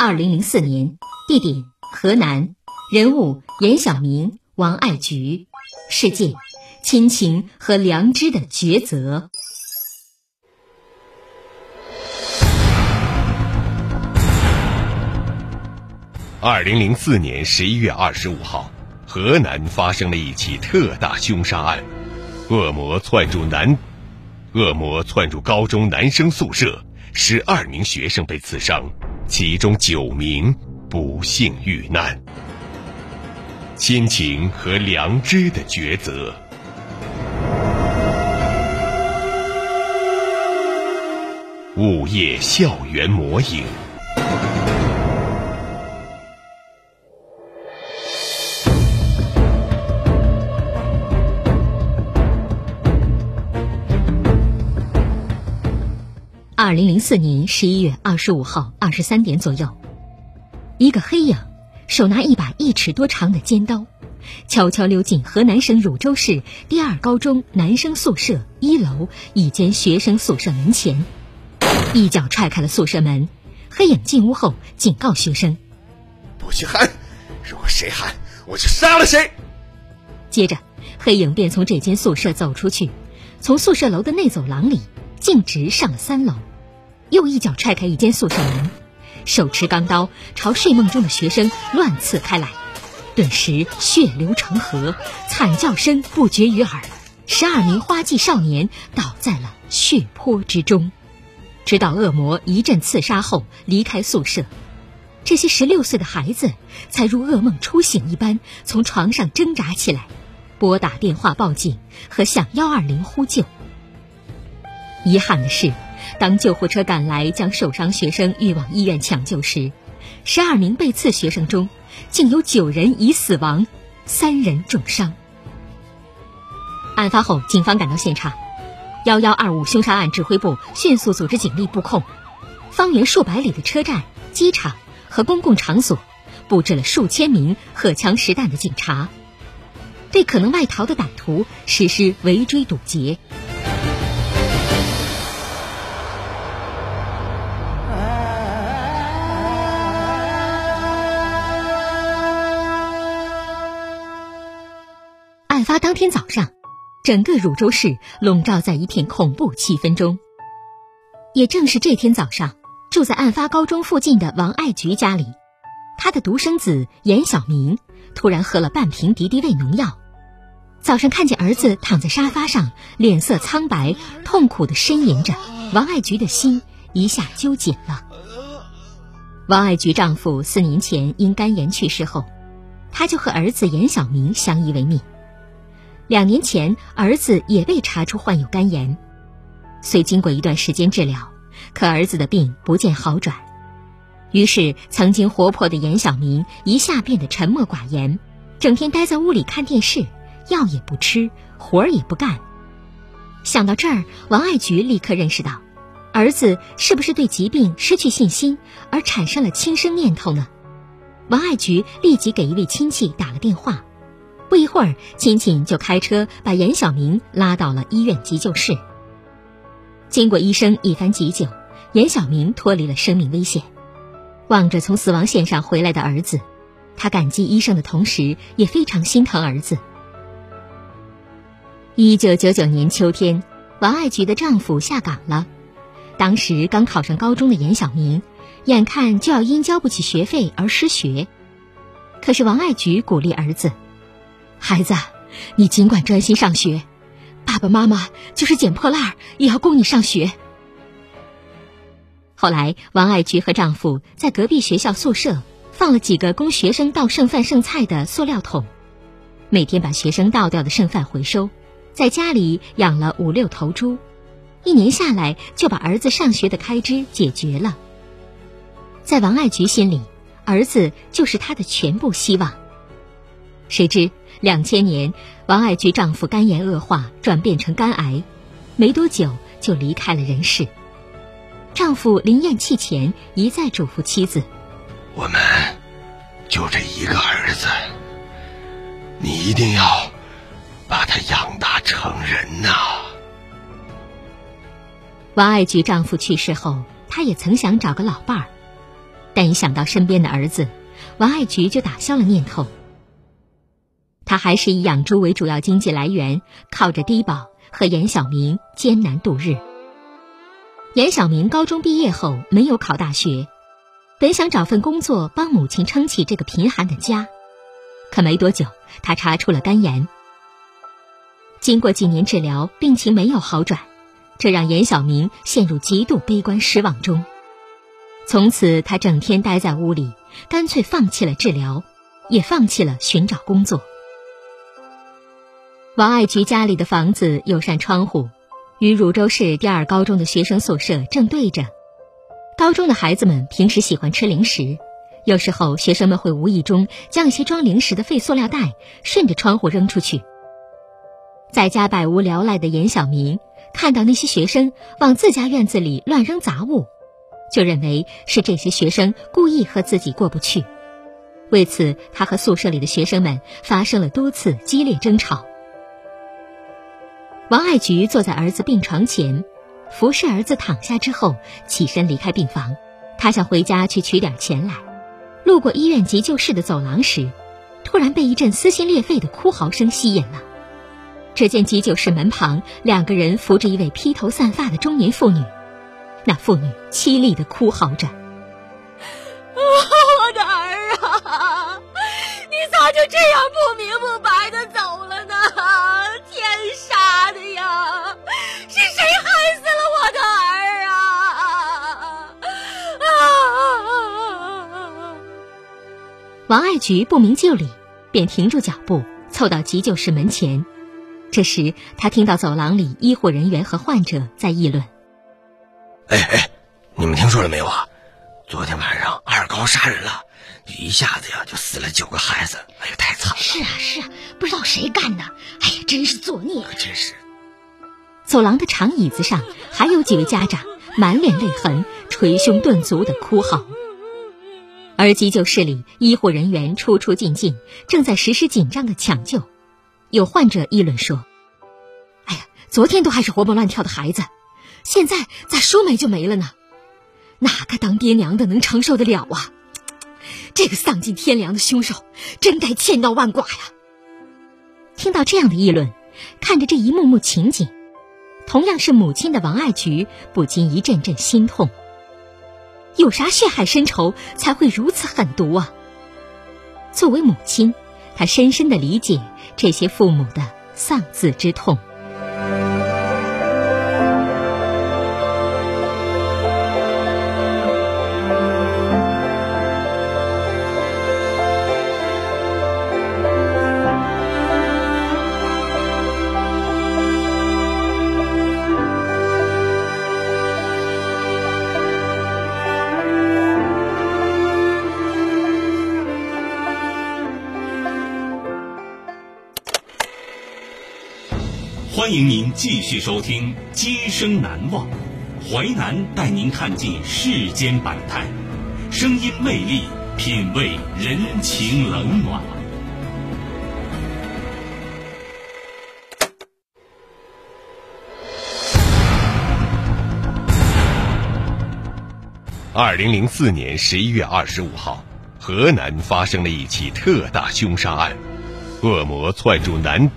二零零四年，地点：河南，人物：严晓明、王爱菊，事件。亲情和良知的抉择。二零零四年十一月二十五号，河南发生了一起特大凶杀案，恶魔窜入男，恶魔窜入高中男生宿舍，十二名学生被刺伤，其中九名不幸遇难。亲情和良知的抉择。午夜校园魔影。二零零四年十一月二十五号二十三点左右，一个黑影手拿一把一尺多长的尖刀，悄悄溜进河南省汝州市第二高中男生宿舍一楼一间学生宿舍门前。一脚踹开了宿舍门，黑影进屋后警告学生：“不许喊！如果谁喊，我就杀了谁。”接着，黑影便从这间宿舍走出去，从宿舍楼的内走廊里径直上了三楼，又一脚踹开一间宿舍门，手持钢刀朝睡梦中的学生乱刺开来，顿时血流成河，惨叫声不绝于耳，十二名花季少年倒在了血泊之中。直到恶魔一阵刺杀后离开宿舍，这些十六岁的孩子才如噩梦初醒一般从床上挣扎起来，拨打电话报警和向幺二零呼救。遗憾的是，当救护车赶来将受伤学生运往医院抢救时，十二名被刺学生中竟有九人已死亡，三人重伤。案发后，警方赶到现场。幺幺二五凶杀案指挥部迅速组织警力布控，方圆数百里的车站、机场和公共场所布置了数千名荷枪实弹的警察，对可能外逃的歹徒实施围追堵截。案发当天早上。整个汝州市笼罩在一片恐怖气氛中。也正是这天早上，住在案发高中附近的王爱菊家里，她的独生子严小明突然喝了半瓶敌敌畏农药。早上看见儿子躺在沙发上，脸色苍白、痛苦的呻吟着，王爱菊的心一下揪紧了。王爱菊丈夫四年前因肝炎去世后，她就和儿子严小明相依为命。两年前，儿子也被查出患有肝炎，虽经过一段时间治疗，可儿子的病不见好转。于是，曾经活泼的严小明一下变得沉默寡言，整天待在屋里看电视，药也不吃，活儿也不干。想到这儿，王爱菊立刻认识到，儿子是不是对疾病失去信心而产生了轻生念头呢？王爱菊立即给一位亲戚打了电话。不一会儿，亲戚就开车把严小明拉到了医院急救室。经过医生一番急救，严小明脱离了生命危险。望着从死亡线上回来的儿子，他感激医生的同时，也非常心疼儿子。一九九九年秋天，王爱菊的丈夫下岗了。当时刚考上高中的严小明，眼看就要因交不起学费而失学。可是王爱菊鼓励儿子：“孩子，你尽管专心上学，爸爸妈妈就是捡破烂也要供你上学。”后来，王爱菊和丈夫在隔壁学校宿舍放了几个供学生倒剩饭剩菜的塑料桶，每天把学生倒掉的剩饭回收，在家里养了五六头猪，一年下来就把儿子上学的开支解决了。在王爱菊心里，儿子就是她的全部希望。谁知两千年，王爱菊丈夫肝炎恶化，转变成肝癌，没多久就离开了人世。丈夫临咽气前一再嘱咐妻子：“我们就这一个儿子，你一定要把他养大成人呐。”王爱菊丈夫去世后，她也曾想找个老伴儿，但一想到身边的儿子，王爱菊就打消了念头。他还是以养猪为主要经济来源，靠着低保和严小明艰难度日。严小明高中毕业后没有考大学，本想找份工作帮母亲撑起这个贫寒的家，可没多久他查出了肝炎。经过几年治疗，病情没有好转，这让严小明陷入极度悲观失望中。从此，他整天待在屋里，干脆放弃了治疗，也放弃了寻找工作。王爱菊家里的房子有扇窗户。与汝州市第二高中的学生宿舍正对着，高中的孩子们平时喜欢吃零食，有时候学生们会无意中将一些装零食的废塑料袋顺着窗户扔出去。在家百无聊赖的严小明看到那些学生往自家院子里乱扔杂物，就认为是这些学生故意和自己过不去，为此他和宿舍里的学生们发生了多次激烈争吵。王爱菊坐在儿子病床前，服侍儿子躺下之后，起身离开病房。她想回家去取点钱来。路过医院急救室的走廊时，突然被一阵撕心裂肺的哭嚎声吸引了。只见急救室门旁，两个人扶着一位披头散发的中年妇女，那妇女凄厉的哭嚎着：“啊 我的儿啊，你咋就这样不明不白的走了呢？”天杀的呀！是谁害死了我的儿啊？啊王爱菊不明就里，便停住脚步，凑到急救室门前。这时，他听到走廊里医护人员和患者在议论：“哎哎，你们听说了没有啊？昨天晚上二高杀人了，一下子呀就死了九个孩子，哎呀，太惨了！是啊是啊，不知道谁干的，哎呀，真是作孽！真是。”走廊的长椅子上还有几位家长，满脸泪痕，捶胸顿足的哭嚎。而急救室里，医护人员出出进进，正在实施紧张的抢救。有患者议论说：“哎呀，昨天都还是活蹦乱跳的孩子，现在咋说没就没了呢？哪个当爹娘的能承受得了啊？这个丧尽天良的凶手，真该千刀万剐呀！”听到这样的议论，看着这一幕幕情景，同样是母亲的王爱菊不禁一阵阵心痛。有啥血海深仇才会如此狠毒啊？作为母亲，她深深的理解这些父母的丧子之痛。欢迎您继续收听《今生难忘》，淮南带您看尽世间百态，声音魅力，品味人情冷暖。二零零四年十一月二十五号，河南发生了一起特大凶杀案，恶魔窜入南。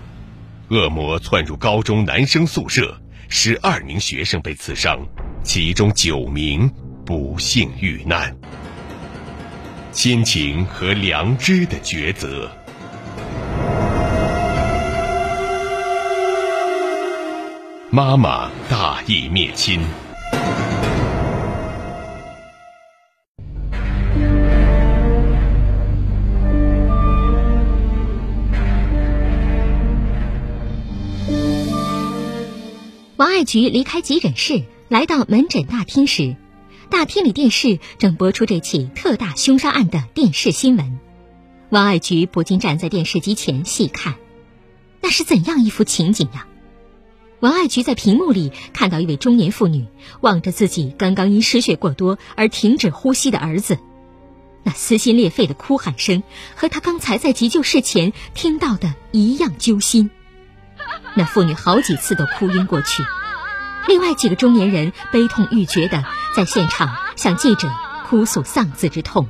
恶魔窜入高中男生宿舍，十二名学生被刺伤，其中九名不幸遇难。亲情和良知的抉择。妈妈大义灭亲。菊离开急诊室，来到门诊大厅时，大厅里电视正播出这起特大凶杀案的电视新闻。王爱菊不禁站在电视机前细看，那是怎样一幅情景呀？王爱菊在屏幕里看到一位中年妇女望着自己刚刚因失血过多而停止呼吸的儿子，那撕心裂肺的哭喊声和她刚才在急救室前听到的一样揪心。那妇女好几次都哭晕过去，另外几个中年人悲痛欲绝的在现场向记者哭诉丧子之痛。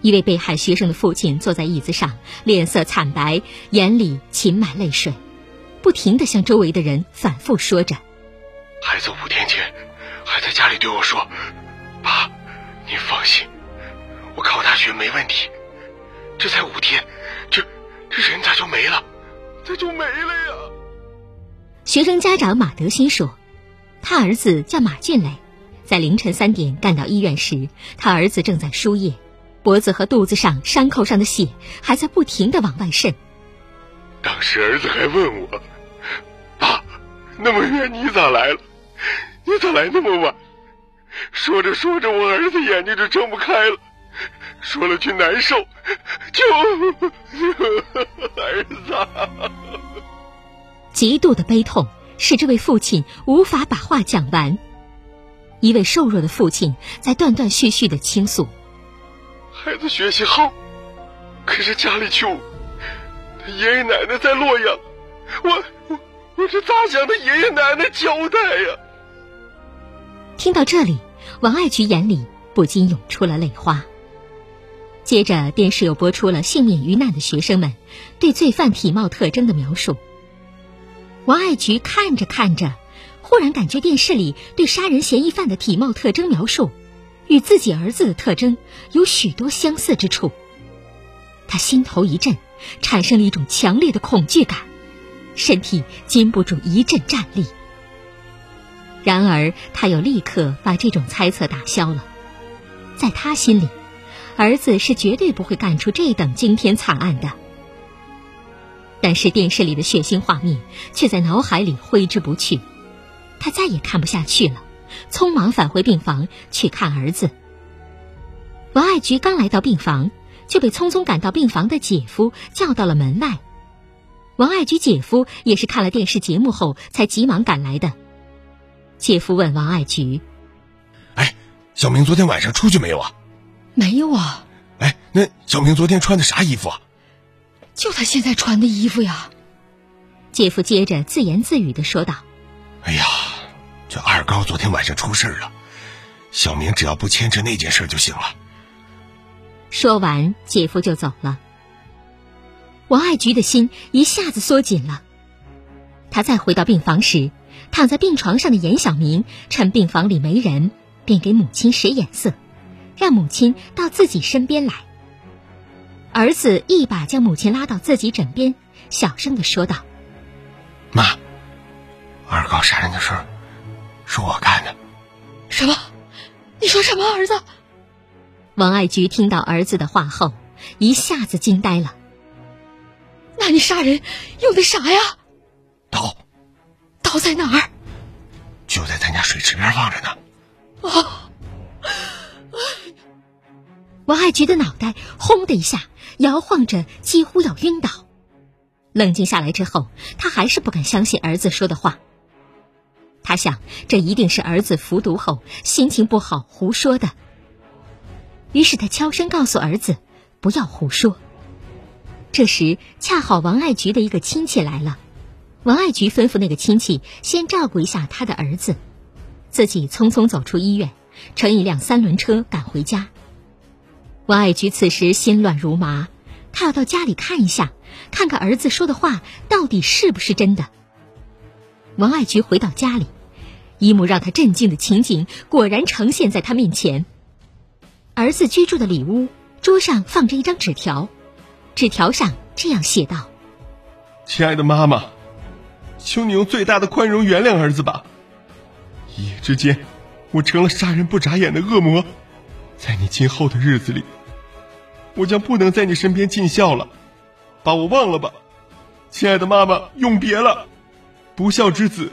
一位被害学生的父亲坐在椅子上，脸色惨白，眼里噙满泪水，不停的向周围的人反复说着：“孩子五天前还在家里对我说，爸，你放心，我考大学没问题。这才五天，这这人咋就没了？咋就没了呀？”学生家长马德新说：“他儿子叫马俊磊，在凌晨三点赶到医院时，他儿子正在输液，脖子和肚子上伤口上的血还在不停的往外渗。当时儿子还问我：‘爸，那么远你咋来了？你咋来那么晚？’说着说着，我儿子眼睛就睁不开了，说了句难受，就 儿子。”极度的悲痛使这位父亲无法把话讲完。一位瘦弱的父亲在断断续续的倾诉：“孩子学习好，可是家里穷，他爷爷奶奶在洛阳，我我我这咋向他爷爷奶奶交代呀？”听到这里，王爱菊眼里不禁涌出了泪花。接着，电视又播出了幸免于难的学生们对罪犯体貌特征的描述。王爱菊看着看着，忽然感觉电视里对杀人嫌疑犯的体貌特征描述，与自己儿子的特征有许多相似之处。他心头一震，产生了一种强烈的恐惧感，身体禁不住一阵战栗。然而，他又立刻把这种猜测打消了。在他心里，儿子是绝对不会干出这等惊天惨案的。但是电视里的血腥画面却在脑海里挥之不去，他再也看不下去了，匆忙返回病房去看儿子。王爱菊刚来到病房，就被匆匆赶到病房的姐夫叫到了门外。王爱菊姐夫也是看了电视节目后才急忙赶来的。姐夫问王爱菊：“哎，小明昨天晚上出去没有啊？”“没有啊。”“哎，那小明昨天穿的啥衣服啊？”就他现在穿的衣服呀，姐夫接着自言自语的说道：“哎呀，这二高昨天晚上出事了，小明只要不牵扯那件事就行了。”说完，姐夫就走了。王爱菊的心一下子缩紧了。他再回到病房时，躺在病床上的严小明趁病房里没人，便给母亲使眼色，让母亲到自己身边来。儿子一把将母亲拉到自己枕边，小声的说道：“妈，二高杀人的事儿是我干的。”“什么？你说什么？”儿子。王爱菊听到儿子的话后，一下子惊呆了。“那你杀人用的啥呀？”“刀。”“刀在哪儿？”“就在咱家水池边放着呢。”“哦。”王爱菊的脑袋轰的一下。摇晃着，几乎要晕倒。冷静下来之后，他还是不敢相信儿子说的话。他想，这一定是儿子服毒后心情不好胡说的。于是他悄声告诉儿子：“不要胡说。”这时，恰好王爱菊的一个亲戚来了。王爱菊吩咐那个亲戚先照顾一下他的儿子，自己匆匆走出医院，乘一辆三轮车赶回家。王爱菊此时心乱如麻，她要到家里看一下，看看儿子说的话到底是不是真的。王爱菊回到家里，一幕让她震惊的情景果然呈现在她面前：儿子居住的里屋桌上放着一张纸条，纸条上这样写道：“亲爱的妈妈，求你用最大的宽容原谅儿子吧。一夜之间，我成了杀人不眨眼的恶魔，在你今后的日子里，我将不能在你身边尽孝了，把我忘了吧，亲爱的妈妈，永别了，不孝之子，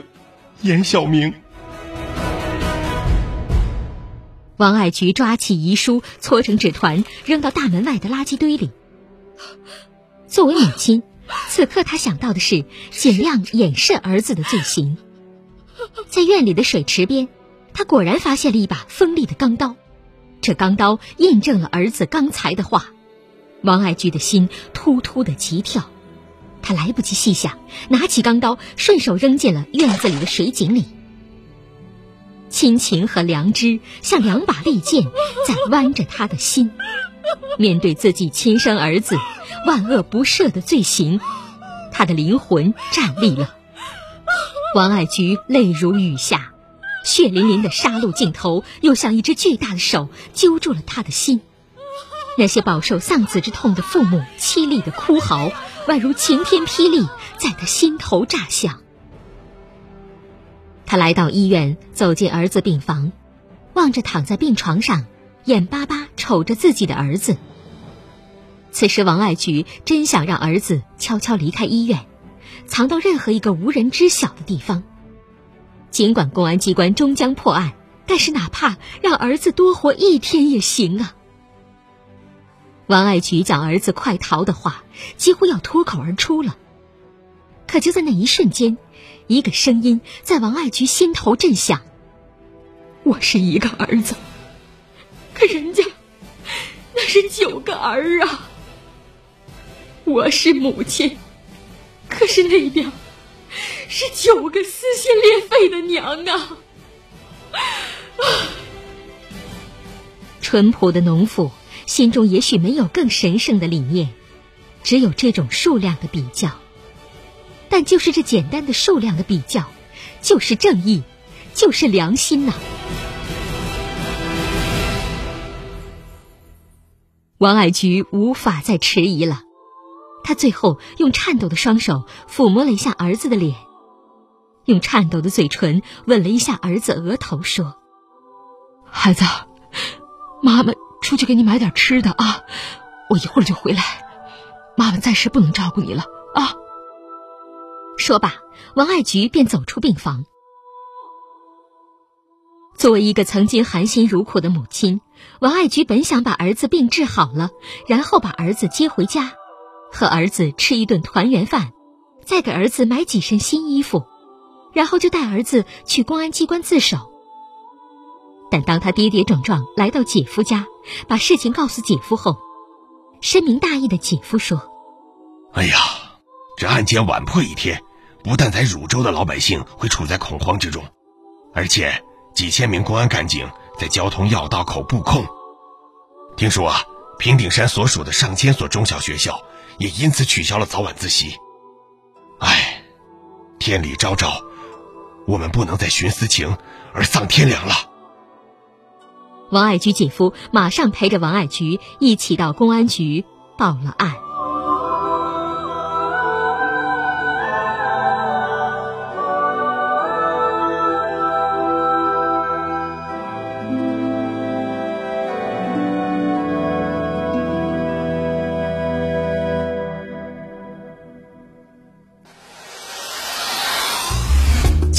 严小明。”王爱菊抓起遗书，搓成纸团，扔到大门外的垃圾堆里。作为母亲，此刻她想到的是尽量掩饰儿子的罪行。在院里的水池边，她果然发现了一把锋利的钢刀。这钢刀印证了儿子刚才的话。王爱菊的心突突的急跳，她来不及细想，拿起钢刀，顺手扔进了院子里的水井里。亲情和良知像两把利剑，在剜着他的心。面对自己亲生儿子万恶不赦的罪行，他的灵魂站立了。王爱菊泪如雨下，血淋淋的杀戮镜头又像一只巨大的手揪住了他的心。那些饱受丧子之痛的父母凄厉的哭嚎，宛如晴天霹雳，在他心头炸响。他来到医院，走进儿子病房，望着躺在病床上、眼巴巴瞅着自己的儿子。此时，王爱菊真想让儿子悄悄离开医院，藏到任何一个无人知晓的地方。尽管公安机关终将破案，但是哪怕让儿子多活一天也行啊！王爱菊叫儿子快逃的话，几乎要脱口而出了。可就在那一瞬间。一个声音在王爱菊心头震响。我是一个儿子，可人家那是九个儿啊。我是母亲，可是那边是九个撕心裂肺的娘啊！淳朴的农妇心中也许没有更神圣的理念，只有这种数量的比较。但就是这简单的数量的比较，就是正义，就是良心呐！王爱菊无法再迟疑了，他最后用颤抖的双手抚摸了一下儿子的脸，用颤抖的嘴唇吻了一下儿子额头，说：“孩子，妈妈出去给你买点吃的啊，我一会儿就回来。妈妈暂时不能照顾你了啊。”说罢，王爱菊便走出病房。作为一个曾经含辛茹苦的母亲，王爱菊本想把儿子病治好了，然后把儿子接回家，和儿子吃一顿团圆饭，再给儿子买几身新衣服，然后就带儿子去公安机关自首。但当他跌跌撞撞来到姐夫家，把事情告诉姐夫后，深明大义的姐夫说：“哎呀，这案件晚破一天。”不但在汝州的老百姓会处在恐慌之中，而且几千名公安干警在交通要道口布控。听说啊，平顶山所属的上千所中小学校也因此取消了早晚自习。唉，天理昭昭，我们不能再徇私情而丧天良了。王爱菊姐夫马上陪着王爱菊一起到公安局报了案。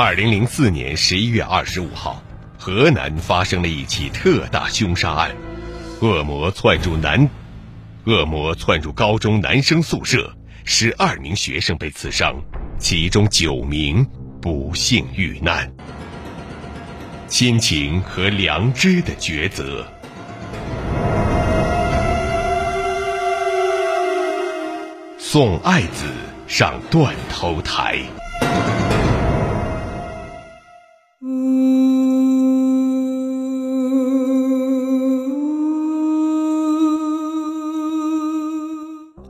二零零四年十一月二十五号，河南发生了一起特大凶杀案，恶魔窜入男，恶魔窜入高中男生宿舍，十二名学生被刺伤，其中九名不幸遇难。亲情和良知的抉择。送爱子上断头台。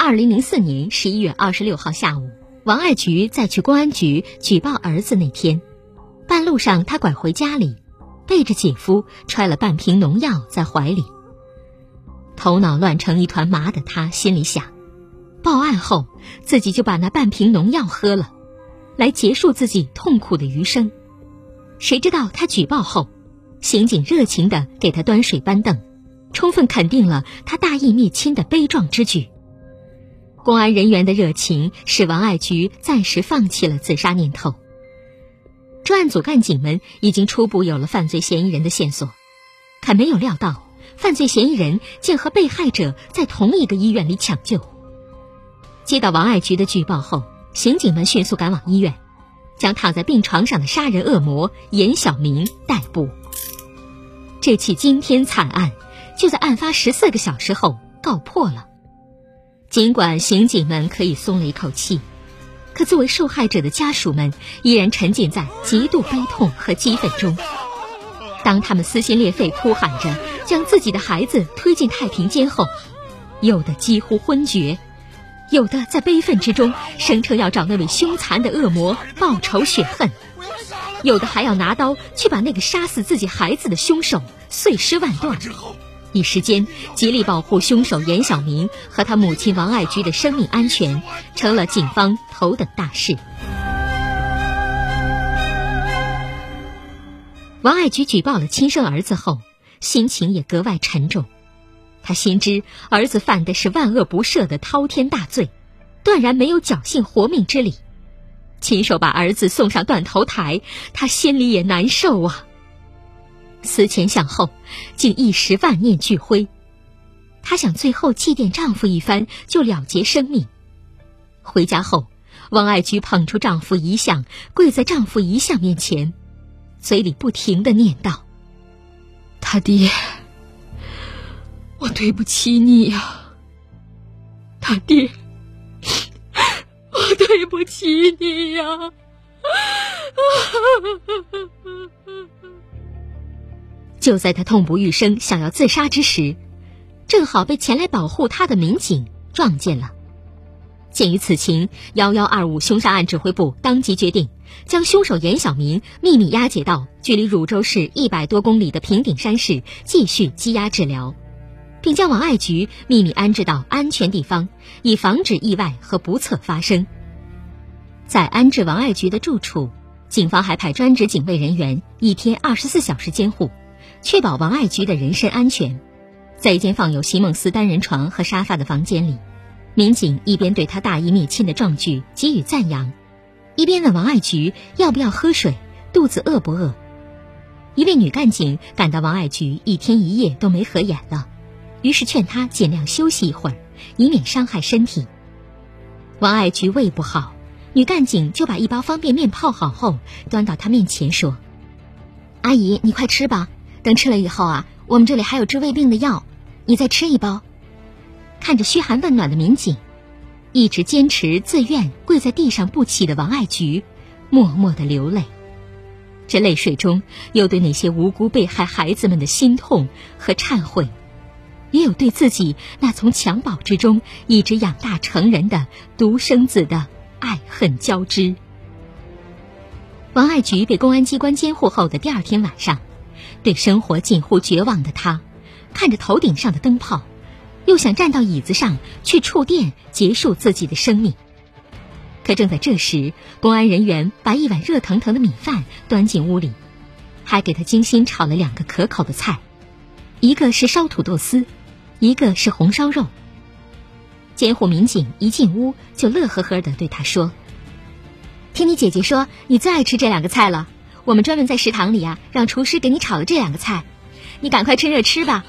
二零零四年十一月二十六号下午，王爱菊在去公安局举报儿子那天，半路上他拐回家里，背着姐夫揣了半瓶农药在怀里。头脑乱成一团麻的他心里想：报案后自己就把那半瓶农药喝了，来结束自己痛苦的余生。谁知道他举报后，刑警热情地给他端水搬凳，充分肯定了他大义灭亲的悲壮之举。公安人员的热情使王爱菊暂时放弃了自杀念头。专案组干警们已经初步有了犯罪嫌疑人的线索，可没有料到犯罪嫌疑人竟和被害者在同一个医院里抢救。接到王爱菊的举报后，刑警们迅速赶往医院，将躺在病床上的杀人恶魔严小明逮捕。这起惊天惨案就在案发十四个小时后告破了。尽管刑警们可以松了一口气，可作为受害者的家属们依然沉浸在极度悲痛和激愤中。当他们撕心裂肺哭喊着将自己的孩子推进太平间后，有的几乎昏厥，有的在悲愤之中声称要找那位凶残的恶魔报仇雪恨，有的还要拿刀去把那个杀死自己孩子的凶手碎尸万段。一时间，极力保护凶手严小明和他母亲王爱菊的生命安全，成了警方头等大事。王爱菊举报了亲生儿子后，心情也格外沉重。他心知儿子犯的是万恶不赦的滔天大罪，断然没有侥幸活命之理。亲手把儿子送上断头台，他心里也难受啊。思前想后，竟一时万念俱灰。她想最后祭奠丈夫一番，就了结生命。回家后，王爱菊捧出丈夫遗像，跪在丈夫遗像面前，嘴里不停的念叨：“他爹，我对不起你呀，他爹，我对不起你呀。” 就在他痛不欲生、想要自杀之时，正好被前来保护他的民警撞见了。鉴于此情，幺幺二五凶杀案指挥部当即决定，将凶手严小明秘密押解到距离汝州市一百多公里的平顶山市继续羁押治疗，并将王爱菊秘密安置到安全地方，以防止意外和不测发生。在安置王爱菊的住处，警方还派专职警卫人员一天二十四小时监护。确保王爱菊的人身安全，在一间放有席梦思单人床和沙发的房间里，民警一边对他大义灭亲的壮举给予赞扬，一边问王爱菊要不要喝水，肚子饿不饿。一位女干警感到王爱菊一天一夜都没合眼了，于是劝她尽量休息一会儿，以免伤害身体。王爱菊胃不好，女干警就把一包方便面泡好后端到她面前说：“阿姨，你快吃吧。”等吃了以后啊，我们这里还有治胃病的药，你再吃一包。看着嘘寒问暖的民警，一直坚持自愿跪在地上不起的王爱菊，默默的流泪。这泪水中有对那些无辜被害孩子们的心痛和忏悔，也有对自己那从襁褓之中一直养大成人的独生子的爱恨交织。王爱菊被公安机关监护后的第二天晚上。对生活近乎绝望的他，看着头顶上的灯泡，又想站到椅子上去触电结束自己的生命。可正在这时，公安人员把一碗热腾腾的米饭端进屋里，还给他精心炒了两个可口的菜，一个是烧土豆丝，一个是红烧肉。监护民警一进屋就乐呵呵地对他说：“听你姐姐说，你最爱吃这两个菜了。”我们专门在食堂里啊，让厨师给你炒了这两个菜，你赶快趁热吃吧。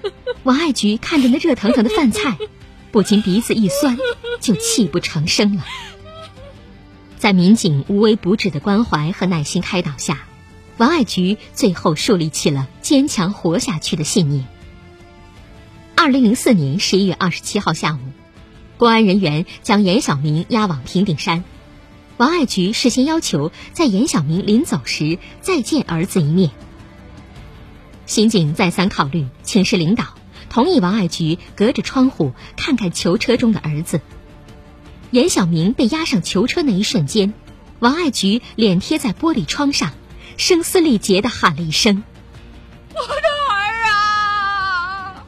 王爱菊看着那热腾腾的饭菜，不禁鼻子一酸，就泣不成声了。在民警无微不至的关怀和耐心开导下，王爱菊最后树立起了坚强活下去的信念。二零零四年十一月二十七号下午，公安人员将严小明押往平顶山。王爱菊事先要求在严小明临走时再见儿子一面。刑警再三考虑，请示领导，同意王爱菊隔着窗户看看囚车中的儿子。严小明被押上囚车那一瞬间，王爱菊脸贴在玻璃窗上，声嘶力竭地喊了一声：“我的儿啊！”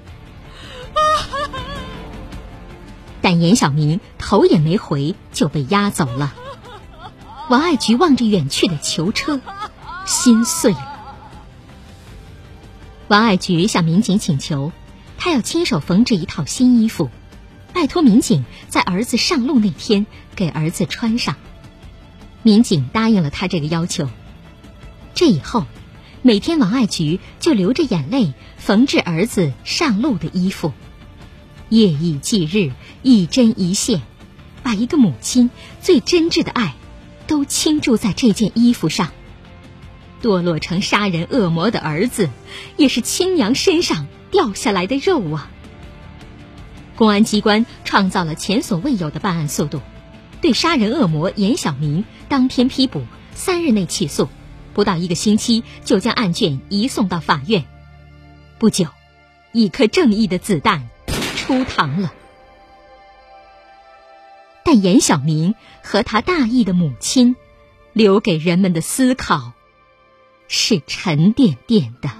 但严小明头也没回就被押走了。王爱菊望着远去的囚车，心碎了。王爱菊向民警请求，她要亲手缝制一套新衣服，拜托民警在儿子上路那天给儿子穿上。民警答应了她这个要求。这以后，每天王爱菊就流着眼泪缝制儿子上路的衣服，夜以继日，一针一线，把一个母亲最真挚的爱。都倾注在这件衣服上。堕落成杀人恶魔的儿子，也是亲娘身上掉下来的肉啊！公安机关创造了前所未有的办案速度，对杀人恶魔严小明当天批捕，三日内起诉，不到一个星期就将案卷移送到法院。不久，一颗正义的子弹出膛了。但严晓明和他大义的母亲，留给人们的思考，是沉甸甸的。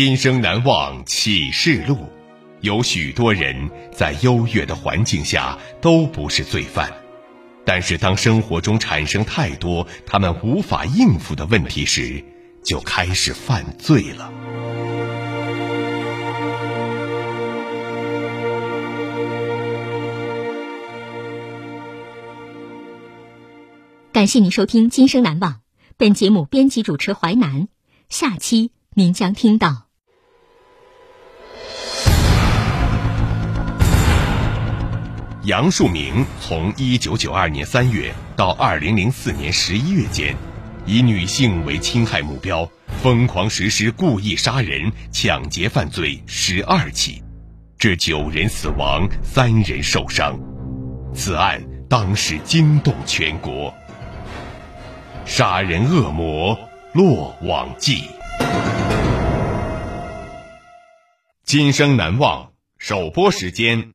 今生难忘启示录，有许多人在优越的环境下都不是罪犯，但是当生活中产生太多他们无法应付的问题时，就开始犯罪了。感谢您收听《今生难忘》，本节目编辑主持淮南，下期您将听到。杨树明从一九九二年三月到二零零四年十一月间，以女性为侵害目标，疯狂实施故意杀人、抢劫犯罪十二起，致九人死亡、三人受伤。此案当时惊动全国。杀人恶魔落网记，今生难忘。首播时间。